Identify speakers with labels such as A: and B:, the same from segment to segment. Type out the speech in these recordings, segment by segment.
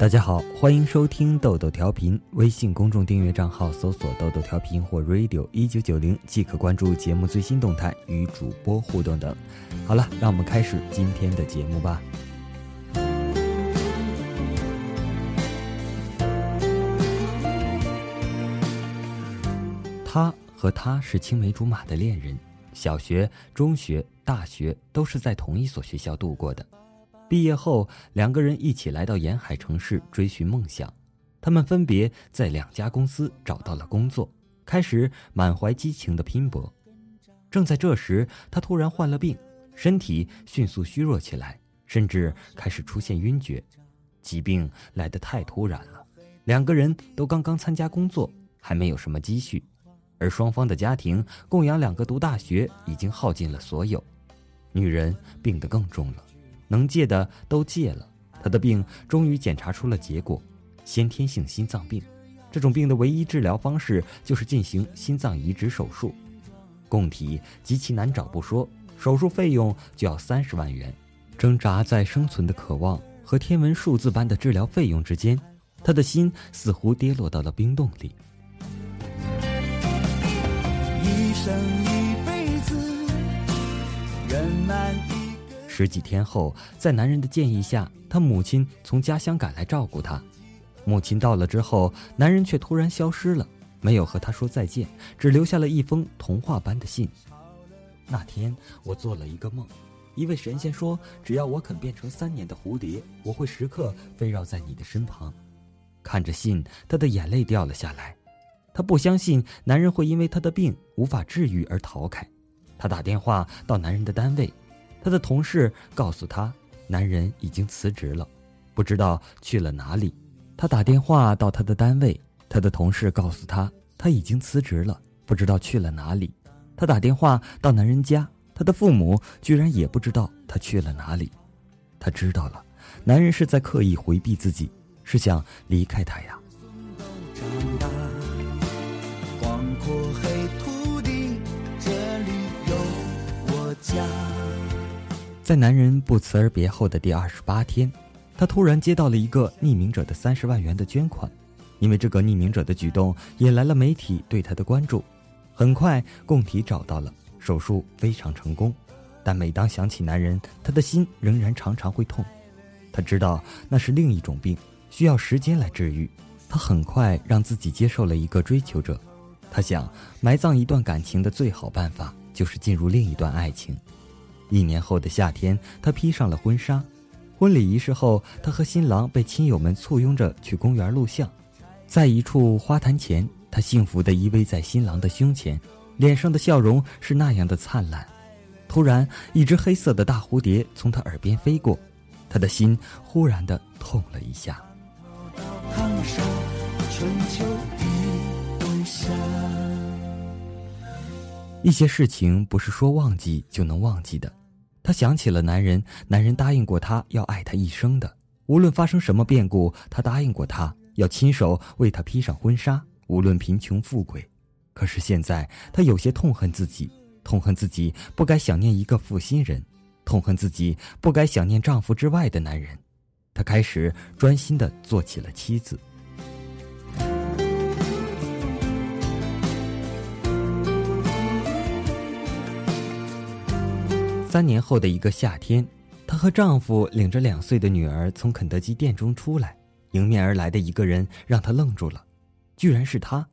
A: 大家好，欢迎收听豆豆调频。微信公众订阅账号搜索“豆豆调频”或 “radio 一九九零”，即可关注节目最新动态与主播互动等。好了，让我们开始今天的节目吧。他和她是青梅竹马的恋人，小学、中学、大学都是在同一所学校度过的。毕业后，两个人一起来到沿海城市追寻梦想。他们分别在两家公司找到了工作，开始满怀激情的拼搏。正在这时，他突然患了病，身体迅速虚弱起来，甚至开始出现晕厥。疾病来得太突然了，两个人都刚刚参加工作，还没有什么积蓄，而双方的家庭供养两个读大学已经耗尽了所有。女人病得更重了。能戒的都戒了，他的病终于检查出了结果，先天性心脏病。这种病的唯一治疗方式就是进行心脏移植手术，供体极其难找不说，手术费用就要三十万元。挣扎在生存的渴望和天文数字般的治疗费用之间，他的心似乎跌落到了冰洞里。一生一辈子，圆满一。十几天后，在男人的建议下，他母亲从家乡赶来照顾他。母亲到了之后，男人却突然消失了，没有和他说再见，只留下了一封童话般的信。那天，我做了一个梦，一位神仙说，只要我肯变成三年的蝴蝶，我会时刻飞绕在你的身旁。看着信，他的眼泪掉了下来。他不相信男人会因为他的病无法治愈而逃开。他打电话到男人的单位。他的同事告诉他，男人已经辞职了，不知道去了哪里。他打电话到他的单位，他的同事告诉他，他已经辞职了，不知道去了哪里。他打电话到男人家，他的父母居然也不知道他去了哪里。他知道了，男人是在刻意回避自己，是想离开他呀。广阔黑土地，这里有我家。在男人不辞而别后的第二十八天，他突然接到了一个匿名者的三十万元的捐款，因为这个匿名者的举动引来了媒体对他的关注。很快，供体找到了，手术非常成功。但每当想起男人，他的心仍然常常会痛。他知道那是另一种病，需要时间来治愈。他很快让自己接受了一个追求者。他想，埋葬一段感情的最好办法就是进入另一段爱情。一年后的夏天，她披上了婚纱。婚礼仪式后，她和新郎被亲友们簇拥着去公园录像。在一处花坛前，她幸福地依偎在新郎的胸前，脸上的笑容是那样的灿烂。突然，一只黑色的大蝴蝶从她耳边飞过，她的心忽然的痛了一下。一些事情不是说忘记就能忘记的。她想起了男人，男人答应过她要爱她一生的，无论发生什么变故，他答应过他要亲手为他披上婚纱，无论贫穷富贵。可是现在，他有些痛恨自己，痛恨自己不该想念一个负心人，痛恨自己不该想念丈夫之外的男人。他开始专心的做起了妻子。三年后的一个夏天，她和丈夫领着两岁的女儿从肯德基店中出来，迎面而来的一个人让她愣住了，居然是他。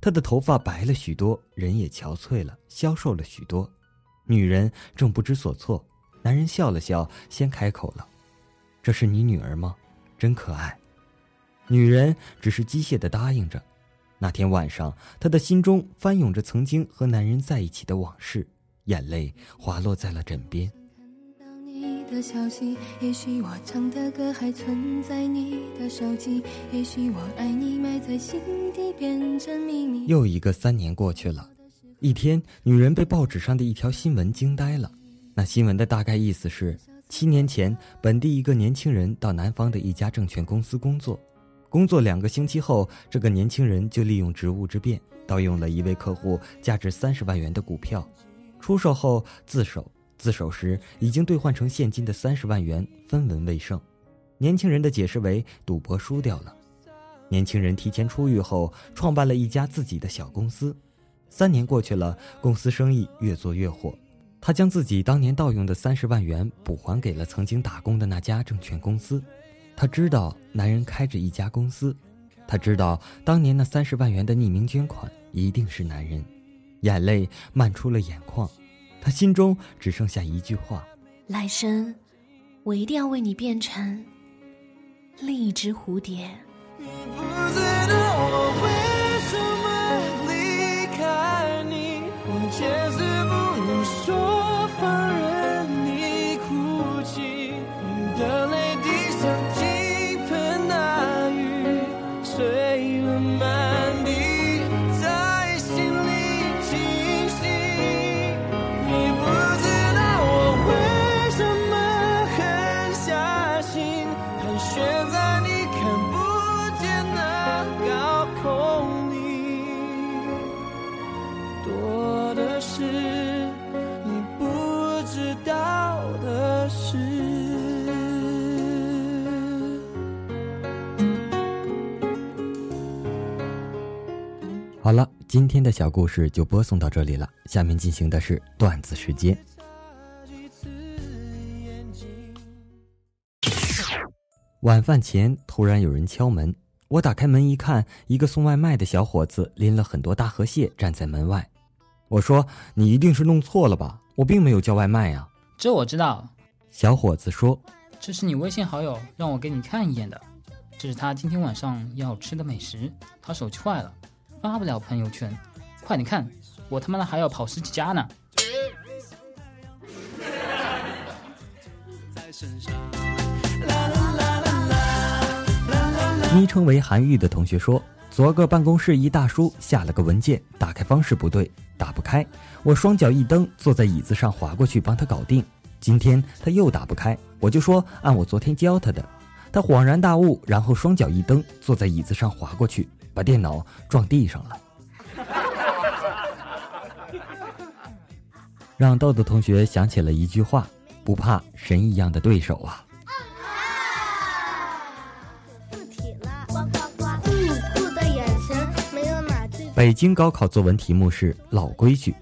A: 她的头发白了许多，人也憔悴了，消瘦了许多。女人正不知所措，男人笑了笑，先开口了：“这是你女儿吗？真可爱。”女人只是机械的答应着。那天晚上，她的心中翻涌着曾经和男人在一起的往事。眼泪滑落在了枕边。又一个三年过去了，一天，女人被报纸上的一条新闻惊呆了。那新闻的大概意思是：七年前，本地一个年轻人到南方的一家证券公司工作，工作两个星期后，这个年轻人就利用职务之便，盗用了一位客户价值三十万元的股票。出售后自首，自首时已经兑换成现金的三十万元分文未剩。年轻人的解释为赌博输掉了。年轻人提前出狱后，创办了一家自己的小公司。三年过去了，公司生意越做越火。他将自己当年盗用的三十万元补还给了曾经打工的那家证券公司。他知道男人开着一家公司，他知道当年那三十万元的匿名捐款一定是男人，眼泪漫出了眼眶。他心中只剩下一句话：
B: 来生，我一定要为你变成另一只蝴蝶。你不知道我为
A: 好了，今天的小故事就播送到这里了。下面进行的是段子时间。晚饭前，突然有人敲门，我打开门一看，一个送外卖的小伙子拎了很多大河蟹站在门外。我说：“你一定是弄错了吧？我并没有叫外卖呀。”
C: 这我知道。
A: 小伙子说：“
C: 这是你微信好友让我给你看一眼的，这是他今天晚上要吃的美食，他手机坏了。”发不了朋友圈，快点看，我他妈的还要跑十几家呢。
A: 昵称为韩愈的同学说，昨个办公室一大叔下了个文件，打开方式不对，打不开。我双脚一蹬，坐在椅子上滑过去帮他搞定。今天他又打不开，我就说按我昨天教他的。他恍然大悟，然后双脚一蹬，坐在椅子上滑过去。把电脑撞地上了，让豆豆同学想起了一句话：“不怕神一样的对手啊。”北京高考作文题目是老规矩，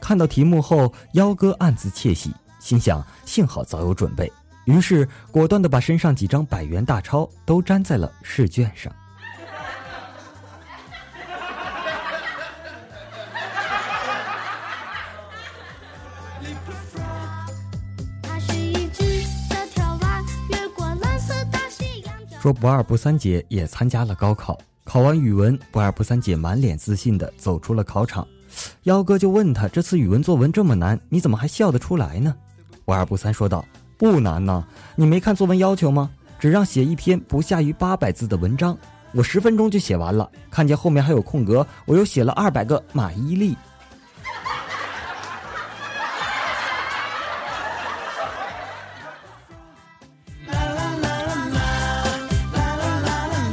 A: 看到题目后，幺哥暗自窃喜，心想幸好早有准备，于是果断的把身上几张百元大钞都粘在了试卷上。说不二不三姐也参加了高考，考完语文，不二不三姐满脸自信的走出了考场。幺哥就问他：“这次语文作文这么难，你怎么还笑得出来呢？”我二不三说道：“不难呐，你没看作文要求吗？只让写一篇不下于八百字的文章，我十分钟就写完了。看见后面还有空格，我又写了二百个马伊琍。”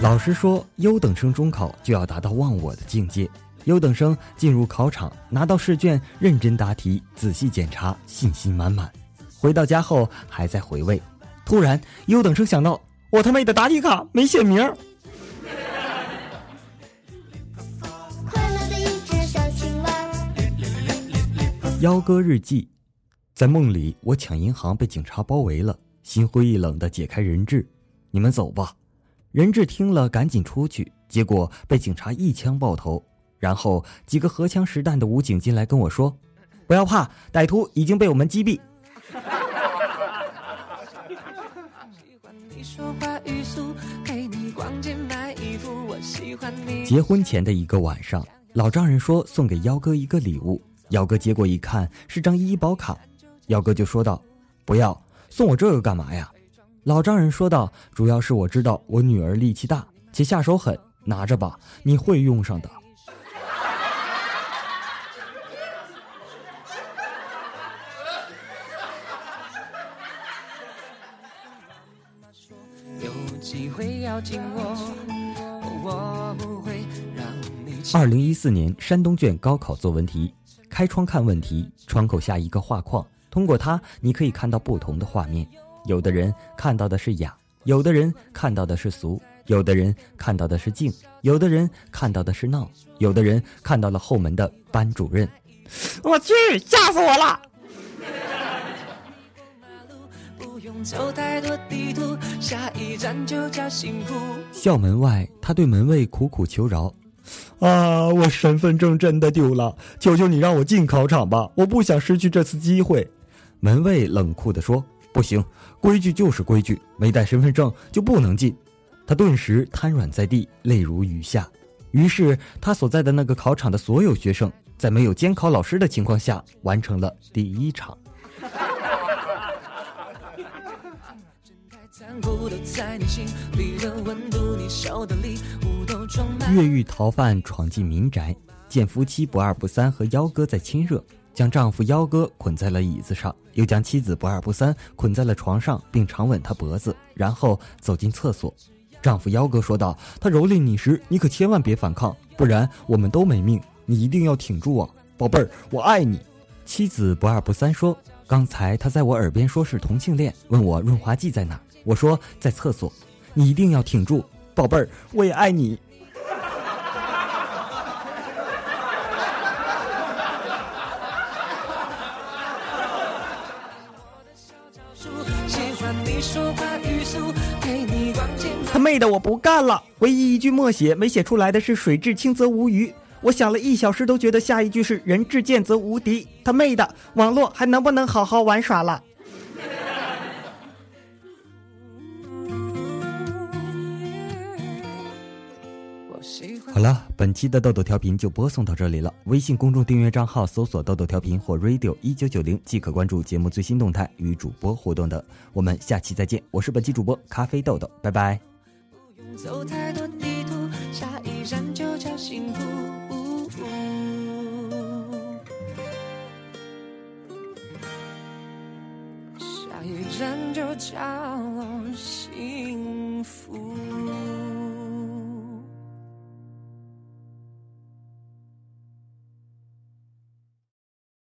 A: 老师说，优等生中考就要达到忘我的境界。优等生进入考场，拿到试卷，认真答题，仔细检查，信心满满。回到家后，还在回味。突然，优等生想到，我他妈的答题卡没写名。幺哥日记，在梦里，我抢银行被警察包围了，心灰意冷的解开人质，你们走吧。人质听了，赶紧出去，结果被警察一枪爆头。然后几个荷枪实弹的武警进来跟我说：“不要怕，歹徒已经被我们击毙。” 结婚前的一个晚上，老丈人说送给幺哥一个礼物，幺哥接过一看是张医保卡，幺哥就说道：“不要送我这个干嘛呀？”老丈人说道：“主要是我知道我女儿力气大，且下手狠，拿着吧，你会用上的。”二零一四年山东卷高考作文题：开窗看问题，窗口下一个画框，通过它，你可以看到不同的画面。有的人看到的是雅，有的人看到的是俗，有的人看到的是静，有的人看到的是闹，有的人看到了后门的班主任。
D: 我去，吓死我了！
A: 校门外，他对门卫苦苦求饶：“
D: 啊，我身份证真的丢了，求求你让我进考场吧，我不想失去这次机会。”
A: 门卫冷酷地说：“不行，规矩就是规矩，没带身份证就不能进。”他顿时瘫软在地，泪如雨下。于是，他所在的那个考场的所有学生，在没有监考老师的情况下，完成了第一场。越狱逃犯闯进民宅，见夫妻不二不三和幺哥在亲热，将丈夫幺哥捆在了椅子上，又将妻子不二不三捆在了床上，并长吻她脖子，然后走进厕所。丈夫幺哥说道：“他蹂躏你时，你可千万别反抗，不然我们都没命。你一定要挺住啊，宝贝儿，我爱你。”妻子不二不三说：“刚才他在我耳边说是同性恋，问我润滑剂在哪。”我说在厕所，你一定要挺住，宝贝儿，我也爱你。
D: 他妹的，我不干了！唯一一句默写没写出来的是“水至清则无鱼”，我想了一小时都觉得下一句是“人至贱则无敌”。他妹的，网络还能不能好好玩耍了？
A: 好了，本期的豆豆调频就播送到这里了。微信公众订阅账号搜索“豆豆调频”或 “radio 一九九零”即可关注节目最新动态，与主播互动的。我们下期再见，我是本期主播咖啡豆豆，拜拜。下一站就叫幸福。